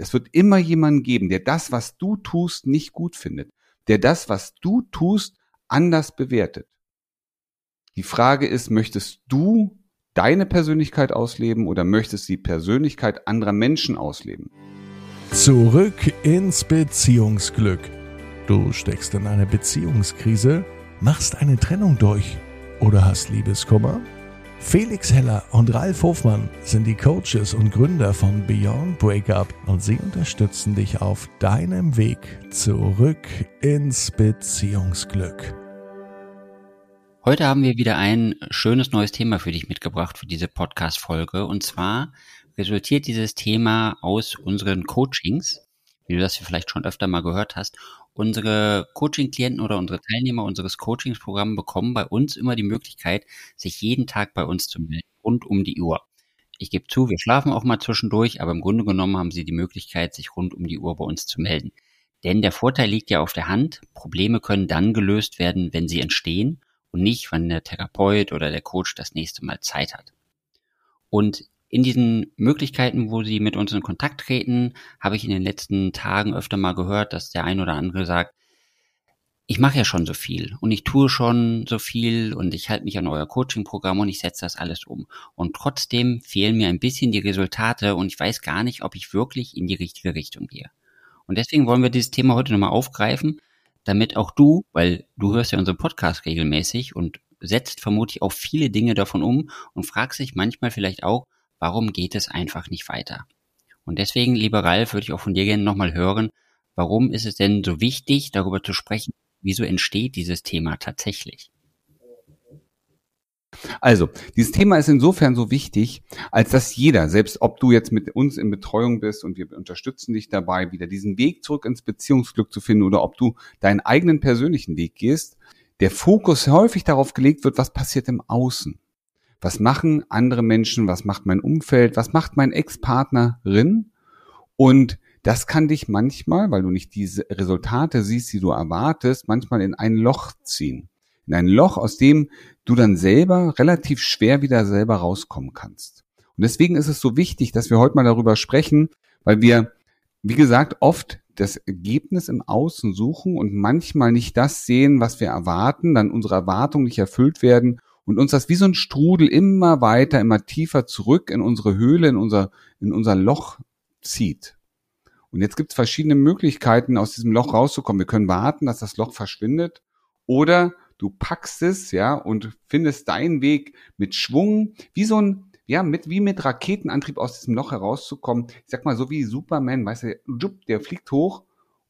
Es wird immer jemanden geben, der das, was du tust, nicht gut findet, der das, was du tust, anders bewertet. Die Frage ist, möchtest du deine Persönlichkeit ausleben oder möchtest du die Persönlichkeit anderer Menschen ausleben? Zurück ins Beziehungsglück. Du steckst in einer Beziehungskrise, machst eine Trennung durch oder hast Liebeskummer? Felix Heller und Ralf Hofmann sind die Coaches und Gründer von Beyond Breakup und sie unterstützen dich auf deinem Weg zurück ins Beziehungsglück. Heute haben wir wieder ein schönes neues Thema für dich mitgebracht für diese Podcast-Folge. Und zwar resultiert dieses Thema aus unseren Coachings, wie du das vielleicht schon öfter mal gehört hast. Unsere Coaching-Klienten oder unsere Teilnehmer unseres Coachingsprogramms bekommen bei uns immer die Möglichkeit, sich jeden Tag bei uns zu melden, rund um die Uhr. Ich gebe zu, wir schlafen auch mal zwischendurch, aber im Grunde genommen haben sie die Möglichkeit, sich rund um die Uhr bei uns zu melden. Denn der Vorteil liegt ja auf der Hand, Probleme können dann gelöst werden, wenn sie entstehen und nicht, wann der Therapeut oder der Coach das nächste Mal Zeit hat. Und in diesen Möglichkeiten, wo sie mit uns in Kontakt treten, habe ich in den letzten Tagen öfter mal gehört, dass der ein oder andere sagt, ich mache ja schon so viel und ich tue schon so viel und ich halte mich an euer Coaching-Programm und ich setze das alles um. Und trotzdem fehlen mir ein bisschen die Resultate und ich weiß gar nicht, ob ich wirklich in die richtige Richtung gehe. Und deswegen wollen wir dieses Thema heute nochmal aufgreifen, damit auch du, weil du hörst ja unseren Podcast regelmäßig und setzt vermutlich auch viele Dinge davon um und fragst dich manchmal vielleicht auch, warum geht es einfach nicht weiter? Und deswegen, lieber Ralf, würde ich auch von dir gerne nochmal hören, warum ist es denn so wichtig, darüber zu sprechen, wieso entsteht dieses Thema tatsächlich? Also, dieses Thema ist insofern so wichtig, als dass jeder, selbst ob du jetzt mit uns in Betreuung bist und wir unterstützen dich dabei, wieder diesen Weg zurück ins Beziehungsglück zu finden oder ob du deinen eigenen persönlichen Weg gehst, der Fokus häufig darauf gelegt wird, was passiert im Außen. Was machen andere Menschen? Was macht mein Umfeld? Was macht mein Ex-Partnerin? Und das kann dich manchmal, weil du nicht diese Resultate siehst, die du erwartest, manchmal in ein Loch ziehen in ein Loch, aus dem du dann selber relativ schwer wieder selber rauskommen kannst. Und deswegen ist es so wichtig, dass wir heute mal darüber sprechen, weil wir, wie gesagt, oft das Ergebnis im Außen suchen und manchmal nicht das sehen, was wir erwarten, dann unsere Erwartungen nicht erfüllt werden und uns das wie so ein Strudel immer weiter, immer tiefer zurück in unsere Höhle, in unser, in unser Loch zieht. Und jetzt gibt es verschiedene Möglichkeiten, aus diesem Loch rauszukommen. Wir können warten, dass das Loch verschwindet oder du packst es, ja, und findest deinen Weg mit Schwung, wie so ein, ja, mit, wie mit Raketenantrieb aus diesem Loch herauszukommen. Ich sag mal, so wie Superman, weißt du, der fliegt hoch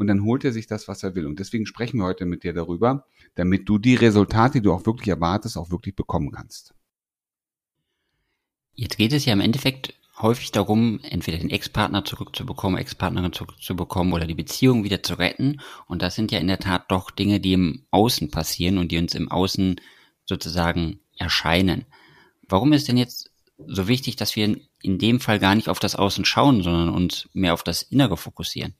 und dann holt er sich das, was er will. Und deswegen sprechen wir heute mit dir darüber, damit du die Resultate, die du auch wirklich erwartest, auch wirklich bekommen kannst. Jetzt geht es ja im Endeffekt häufig darum, entweder den Ex-Partner zurückzubekommen, Ex-Partnerin zurückzubekommen oder die Beziehung wieder zu retten. Und das sind ja in der Tat doch Dinge, die im Außen passieren und die uns im Außen sozusagen erscheinen. Warum ist denn jetzt so wichtig, dass wir in dem Fall gar nicht auf das Außen schauen, sondern uns mehr auf das Innere fokussieren?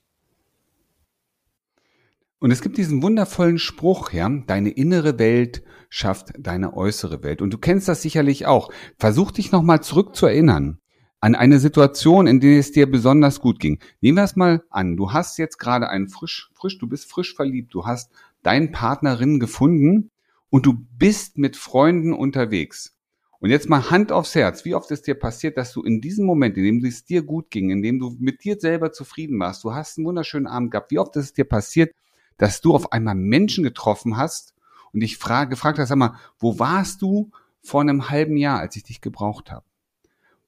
Und es gibt diesen wundervollen Spruch, ja, deine innere Welt schafft deine äußere Welt. Und du kennst das sicherlich auch. Versuch dich nochmal zurück zu erinnern an eine Situation, in der es dir besonders gut ging. Nehmen wir es mal an. Du hast jetzt gerade einen frisch, frisch, du bist frisch verliebt. Du hast deinen Partnerin gefunden und du bist mit Freunden unterwegs. Und jetzt mal Hand aufs Herz. Wie oft ist dir passiert, dass du in diesem Moment, in dem es dir gut ging, in dem du mit dir selber zufrieden warst, du hast einen wunderschönen Abend gehabt, wie oft ist es dir passiert, dass du auf einmal Menschen getroffen hast und dich frage, gefragt hast, sag mal, wo warst du vor einem halben Jahr, als ich dich gebraucht habe?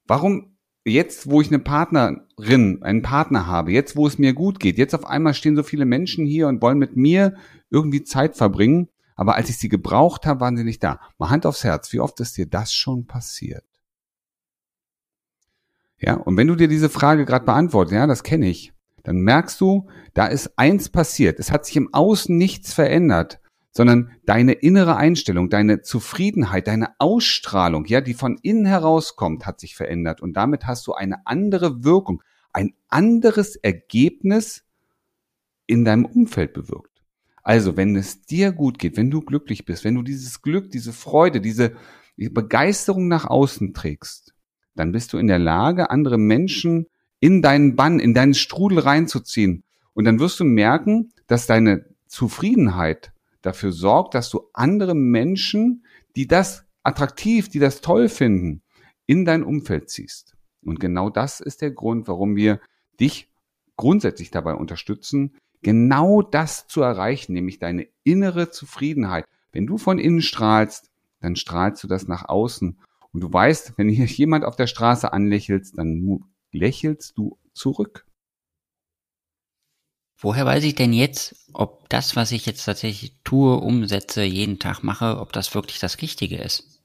Warum jetzt, wo ich eine Partnerin, einen Partner habe, jetzt, wo es mir gut geht, jetzt auf einmal stehen so viele Menschen hier und wollen mit mir irgendwie Zeit verbringen, aber als ich sie gebraucht habe, waren sie nicht da. Mal Hand aufs Herz, wie oft ist dir das schon passiert? Ja, und wenn du dir diese Frage gerade beantwortest, ja, das kenne ich, dann merkst du, da ist eins passiert. Es hat sich im Außen nichts verändert sondern deine innere Einstellung, deine Zufriedenheit, deine Ausstrahlung, ja, die von innen herauskommt, hat sich verändert und damit hast du eine andere Wirkung, ein anderes Ergebnis in deinem Umfeld bewirkt. Also, wenn es dir gut geht, wenn du glücklich bist, wenn du dieses Glück, diese Freude, diese Begeisterung nach außen trägst, dann bist du in der Lage, andere Menschen in deinen Bann, in deinen Strudel reinzuziehen. Und dann wirst du merken, dass deine Zufriedenheit dafür sorgt, dass du andere Menschen, die das attraktiv, die das toll finden, in dein Umfeld ziehst. Und genau das ist der Grund, warum wir dich grundsätzlich dabei unterstützen, genau das zu erreichen, nämlich deine innere Zufriedenheit. Wenn du von innen strahlst, dann strahlst du das nach außen. Und du weißt, wenn hier jemand auf der Straße anlächelst, dann lächelst du zurück. Woher weiß ich denn jetzt, ob das, was ich jetzt tatsächlich tue, umsetze, jeden Tag mache, ob das wirklich das Richtige ist?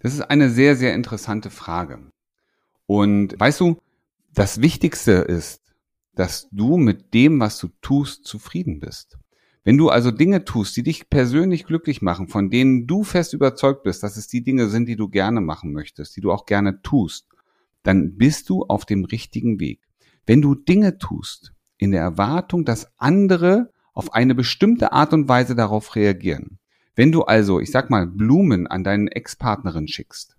Das ist eine sehr, sehr interessante Frage. Und weißt du, das Wichtigste ist, dass du mit dem, was du tust, zufrieden bist. Wenn du also Dinge tust, die dich persönlich glücklich machen, von denen du fest überzeugt bist, dass es die Dinge sind, die du gerne machen möchtest, die du auch gerne tust, dann bist du auf dem richtigen Weg. Wenn du Dinge tust in der Erwartung, dass andere auf eine bestimmte Art und Weise darauf reagieren, wenn du also, ich sag mal, Blumen an deinen Ex-Partnerin schickst,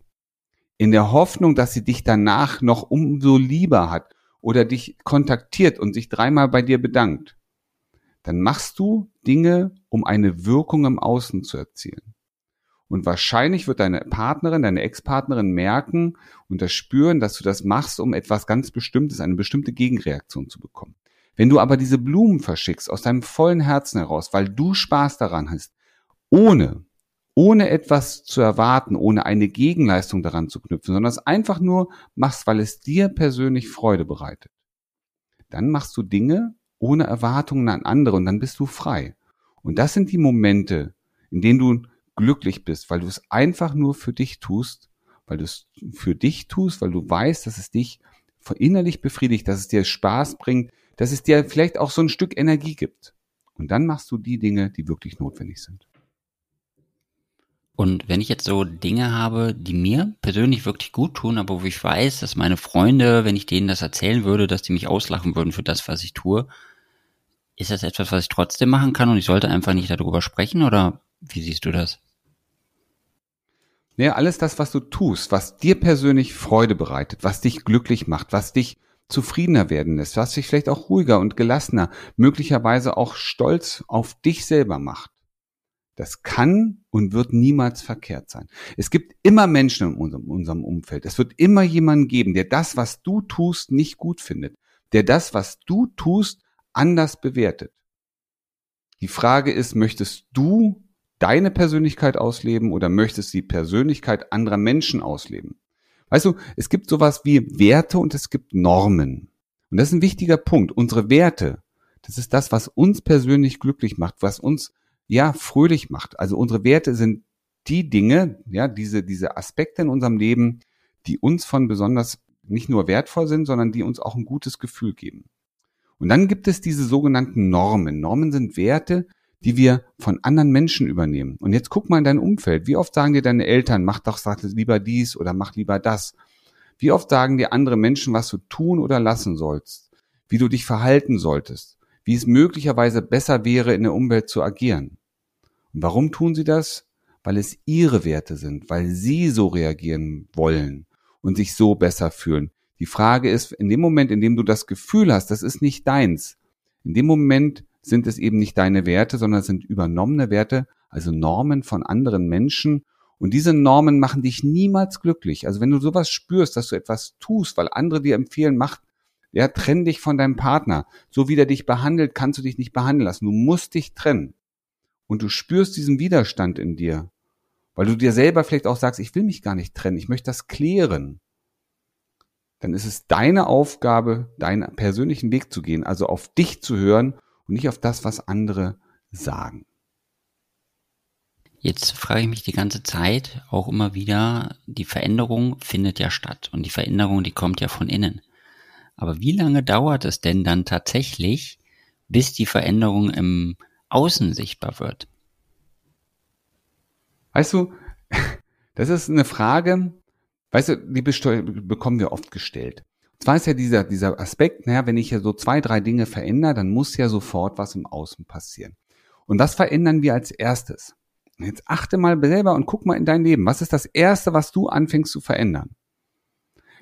in der Hoffnung, dass sie dich danach noch umso lieber hat oder dich kontaktiert und sich dreimal bei dir bedankt, dann machst du Dinge, um eine Wirkung im Außen zu erzielen. Und wahrscheinlich wird deine Partnerin, deine Ex-Partnerin merken und das spüren, dass du das machst, um etwas ganz Bestimmtes, eine bestimmte Gegenreaktion zu bekommen. Wenn du aber diese Blumen verschickst aus deinem vollen Herzen heraus, weil du Spaß daran hast, ohne, ohne etwas zu erwarten, ohne eine Gegenleistung daran zu knüpfen, sondern es einfach nur machst, weil es dir persönlich Freude bereitet, dann machst du Dinge ohne Erwartungen an andere und dann bist du frei. Und das sind die Momente, in denen du glücklich bist, weil du es einfach nur für dich tust, weil du es für dich tust, weil du weißt, dass es dich innerlich befriedigt, dass es dir Spaß bringt, dass es dir vielleicht auch so ein Stück Energie gibt. Und dann machst du die Dinge, die wirklich notwendig sind. Und wenn ich jetzt so Dinge habe, die mir persönlich wirklich gut tun, aber wo ich weiß, dass meine Freunde, wenn ich denen das erzählen würde, dass die mich auslachen würden für das, was ich tue, ist das etwas, was ich trotzdem machen kann und ich sollte einfach nicht darüber sprechen oder wie siehst du das? Ja, alles das, was du tust, was dir persönlich Freude bereitet, was dich glücklich macht, was dich zufriedener werden lässt, was dich vielleicht auch ruhiger und gelassener, möglicherweise auch stolz auf dich selber macht. Das kann und wird niemals verkehrt sein. Es gibt immer Menschen in unserem, unserem Umfeld. Es wird immer jemanden geben, der das, was du tust, nicht gut findet, der das, was du tust, anders bewertet. Die Frage ist, möchtest du deine Persönlichkeit ausleben oder möchtest du die Persönlichkeit anderer Menschen ausleben? Weißt du, es gibt sowas wie Werte und es gibt Normen. Und das ist ein wichtiger Punkt. Unsere Werte, das ist das, was uns persönlich glücklich macht, was uns ja fröhlich macht. Also unsere Werte sind die Dinge, ja, diese, diese Aspekte in unserem Leben, die uns von besonders nicht nur wertvoll sind, sondern die uns auch ein gutes Gefühl geben. Und dann gibt es diese sogenannten Normen. Normen sind Werte, die wir von anderen Menschen übernehmen. Und jetzt guck mal in dein Umfeld. Wie oft sagen dir deine Eltern, mach doch sag lieber dies oder mach lieber das? Wie oft sagen dir andere Menschen, was du tun oder lassen sollst? Wie du dich verhalten solltest? Wie es möglicherweise besser wäre, in der Umwelt zu agieren? Und warum tun sie das? Weil es ihre Werte sind, weil sie so reagieren wollen und sich so besser fühlen. Die Frage ist, in dem Moment, in dem du das Gefühl hast, das ist nicht deins, in dem Moment sind es eben nicht deine Werte, sondern es sind übernommene Werte, also Normen von anderen Menschen. Und diese Normen machen dich niemals glücklich. Also wenn du sowas spürst, dass du etwas tust, weil andere dir empfehlen, mach, ja, trenn dich von deinem Partner. So wie der dich behandelt, kannst du dich nicht behandeln lassen. Du musst dich trennen. Und du spürst diesen Widerstand in dir. Weil du dir selber vielleicht auch sagst, ich will mich gar nicht trennen, ich möchte das klären dann ist es deine Aufgabe, deinen persönlichen Weg zu gehen, also auf dich zu hören und nicht auf das, was andere sagen. Jetzt frage ich mich die ganze Zeit auch immer wieder, die Veränderung findet ja statt und die Veränderung, die kommt ja von innen. Aber wie lange dauert es denn dann tatsächlich, bis die Veränderung im Außen sichtbar wird? Weißt du, das ist eine Frage, Weißt du, die bekommen wir oft gestellt. Zwar ist ja dieser, dieser Aspekt, naja, wenn ich ja so zwei, drei Dinge verändere, dann muss ja sofort was im Außen passieren. Und was verändern wir als erstes? Jetzt achte mal selber und guck mal in dein Leben. Was ist das Erste, was du anfängst zu verändern?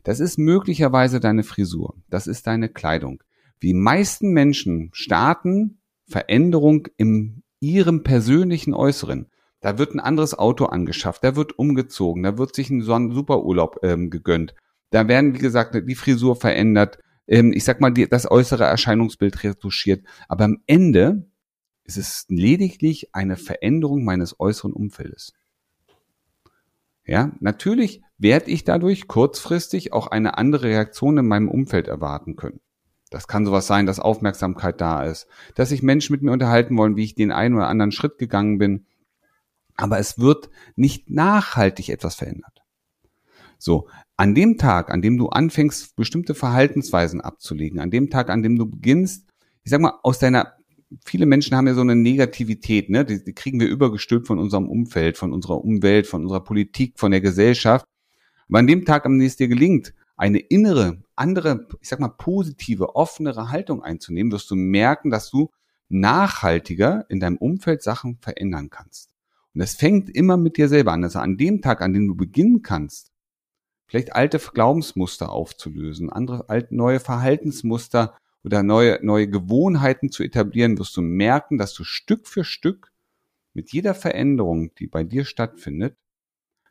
Das ist möglicherweise deine Frisur. Das ist deine Kleidung. Die meisten Menschen starten Veränderung in ihrem persönlichen Äußeren. Da wird ein anderes Auto angeschafft, da wird umgezogen, da wird sich ein Superurlaub ähm, gegönnt. Da werden, wie gesagt, die Frisur verändert, ähm, ich sag mal, das äußere Erscheinungsbild retuschiert. Aber am Ende ist es lediglich eine Veränderung meines äußeren Umfeldes. Ja, natürlich werde ich dadurch kurzfristig auch eine andere Reaktion in meinem Umfeld erwarten können. Das kann sowas sein, dass Aufmerksamkeit da ist, dass sich Menschen mit mir unterhalten wollen, wie ich den einen oder anderen Schritt gegangen bin. Aber es wird nicht nachhaltig etwas verändert. So, an dem Tag, an dem du anfängst, bestimmte Verhaltensweisen abzulegen, an dem Tag, an dem du beginnst, ich sag mal, aus deiner, viele Menschen haben ja so eine Negativität, ne, die, die kriegen wir übergestülpt von unserem Umfeld, von unserer Umwelt, von unserer Politik, von der Gesellschaft. Aber an dem Tag, an dem es dir gelingt, eine innere, andere, ich sag mal, positive, offenere Haltung einzunehmen, wirst du merken, dass du nachhaltiger in deinem Umfeld Sachen verändern kannst. Und es fängt immer mit dir selber an. Also an dem Tag, an dem du beginnen kannst, vielleicht alte Glaubensmuster aufzulösen, andere alte, neue Verhaltensmuster oder neue, neue Gewohnheiten zu etablieren, wirst du merken, dass du Stück für Stück mit jeder Veränderung, die bei dir stattfindet,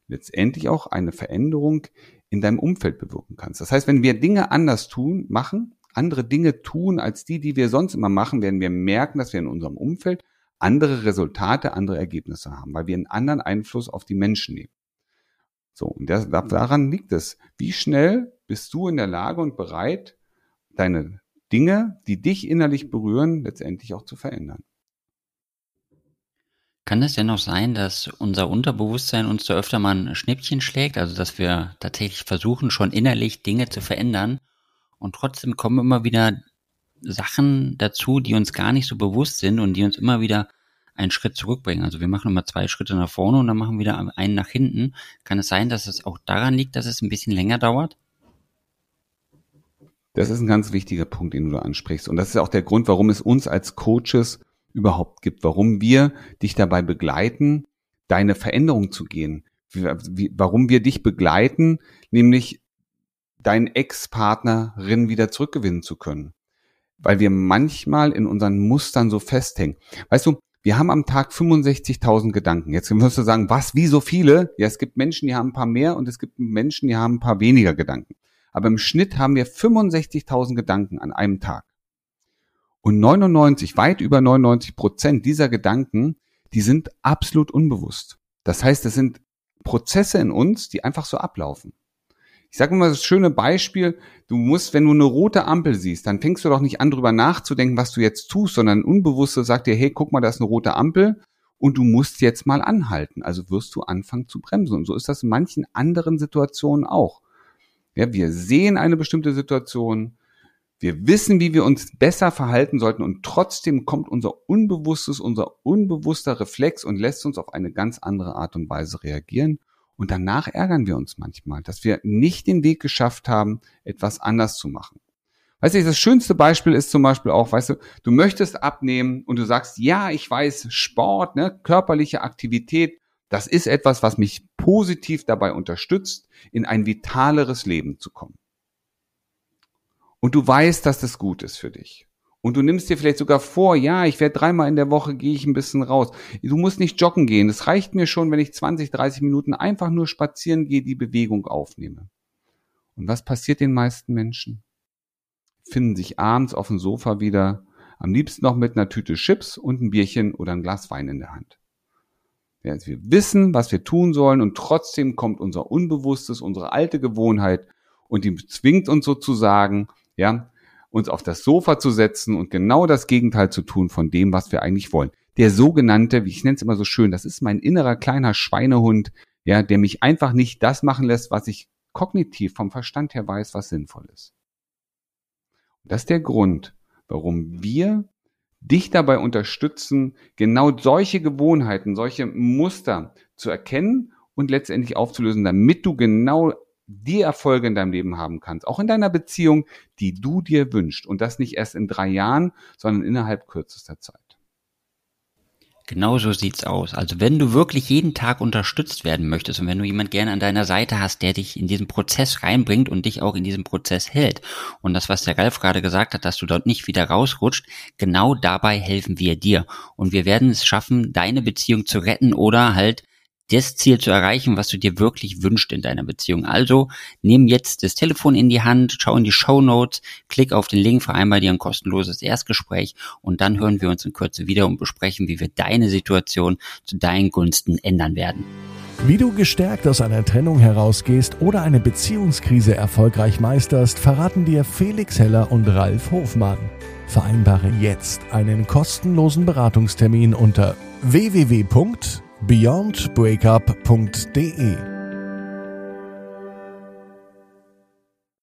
letztendlich auch eine Veränderung in deinem Umfeld bewirken kannst. Das heißt, wenn wir Dinge anders tun, machen, andere Dinge tun als die, die wir sonst immer machen, werden wir merken, dass wir in unserem Umfeld andere Resultate, andere Ergebnisse haben, weil wir einen anderen Einfluss auf die Menschen nehmen. So, und das, daran liegt es. Wie schnell bist du in der Lage und bereit, deine Dinge, die dich innerlich berühren, letztendlich auch zu verändern? Kann es denn auch sein, dass unser Unterbewusstsein uns da öfter mal ein Schnippchen schlägt, also dass wir tatsächlich versuchen, schon innerlich Dinge zu verändern und trotzdem kommen immer wieder Sachen dazu, die uns gar nicht so bewusst sind und die uns immer wieder einen Schritt zurückbringen. Also wir machen immer zwei Schritte nach vorne und dann machen wir wieder einen nach hinten. Kann es sein, dass es auch daran liegt, dass es ein bisschen länger dauert? Das ist ein ganz wichtiger Punkt, den du ansprichst. Und das ist auch der Grund, warum es uns als Coaches überhaupt gibt, warum wir dich dabei begleiten, deine Veränderung zu gehen, warum wir dich begleiten, nämlich deinen Ex-Partnerin wieder zurückgewinnen zu können. Weil wir manchmal in unseren Mustern so festhängen. Weißt du, wir haben am Tag 65.000 Gedanken. Jetzt wirst du sagen, was, wie so viele? Ja, es gibt Menschen, die haben ein paar mehr und es gibt Menschen, die haben ein paar weniger Gedanken. Aber im Schnitt haben wir 65.000 Gedanken an einem Tag. Und 99, weit über 99 Prozent dieser Gedanken, die sind absolut unbewusst. Das heißt, es sind Prozesse in uns, die einfach so ablaufen. Ich sage immer das schöne Beispiel, du musst, wenn du eine rote Ampel siehst, dann fängst du doch nicht an, drüber nachzudenken, was du jetzt tust, sondern Unbewusste sagt dir, hey, guck mal, da ist eine rote Ampel und du musst jetzt mal anhalten. Also wirst du anfangen zu bremsen. Und so ist das in manchen anderen Situationen auch. Ja, wir sehen eine bestimmte Situation, wir wissen, wie wir uns besser verhalten sollten und trotzdem kommt unser Unbewusstes, unser unbewusster Reflex und lässt uns auf eine ganz andere Art und Weise reagieren. Und danach ärgern wir uns manchmal, dass wir nicht den Weg geschafft haben, etwas anders zu machen. Weißt du, das schönste Beispiel ist zum Beispiel auch, weißt du, du möchtest abnehmen und du sagst, ja, ich weiß, Sport, ne, körperliche Aktivität, das ist etwas, was mich positiv dabei unterstützt, in ein vitaleres Leben zu kommen und du weißt, dass das gut ist für dich. Und du nimmst dir vielleicht sogar vor, ja, ich werde dreimal in der Woche, gehe ich ein bisschen raus. Du musst nicht joggen gehen. Es reicht mir schon, wenn ich 20, 30 Minuten einfach nur spazieren gehe, die Bewegung aufnehme. Und was passiert den meisten Menschen? Finden sich abends auf dem Sofa wieder, am liebsten noch mit einer Tüte Chips und ein Bierchen oder ein Glas Wein in der Hand. Ja, also wir wissen, was wir tun sollen und trotzdem kommt unser Unbewusstes, unsere alte Gewohnheit und die zwingt uns sozusagen, ja, uns auf das Sofa zu setzen und genau das Gegenteil zu tun von dem, was wir eigentlich wollen. Der sogenannte, wie ich nenne es immer so schön, das ist mein innerer kleiner Schweinehund, ja, der mich einfach nicht das machen lässt, was ich kognitiv vom Verstand her weiß, was sinnvoll ist. Und das ist der Grund, warum wir dich dabei unterstützen, genau solche Gewohnheiten, solche Muster zu erkennen und letztendlich aufzulösen, damit du genau die Erfolge in deinem Leben haben kannst, auch in deiner Beziehung, die du dir wünschst. Und das nicht erst in drei Jahren, sondern innerhalb kürzester Zeit. Genau so sieht's aus. Also wenn du wirklich jeden Tag unterstützt werden möchtest und wenn du jemand gerne an deiner Seite hast, der dich in diesen Prozess reinbringt und dich auch in diesem Prozess hält und das, was der Ralf gerade gesagt hat, dass du dort nicht wieder rausrutscht, genau dabei helfen wir dir und wir werden es schaffen, deine Beziehung zu retten oder halt das Ziel zu erreichen, was du dir wirklich wünschst in deiner Beziehung. Also nimm jetzt das Telefon in die Hand, schau in die Show Notes, klick auf den Link, vereinbar dir ein kostenloses Erstgespräch und dann hören wir uns in Kürze wieder und besprechen, wie wir deine Situation zu deinen Gunsten ändern werden. Wie du gestärkt aus einer Trennung herausgehst oder eine Beziehungskrise erfolgreich meisterst, verraten dir Felix Heller und Ralf Hofmann. Vereinbare jetzt einen kostenlosen Beratungstermin unter www beyondbreakup.de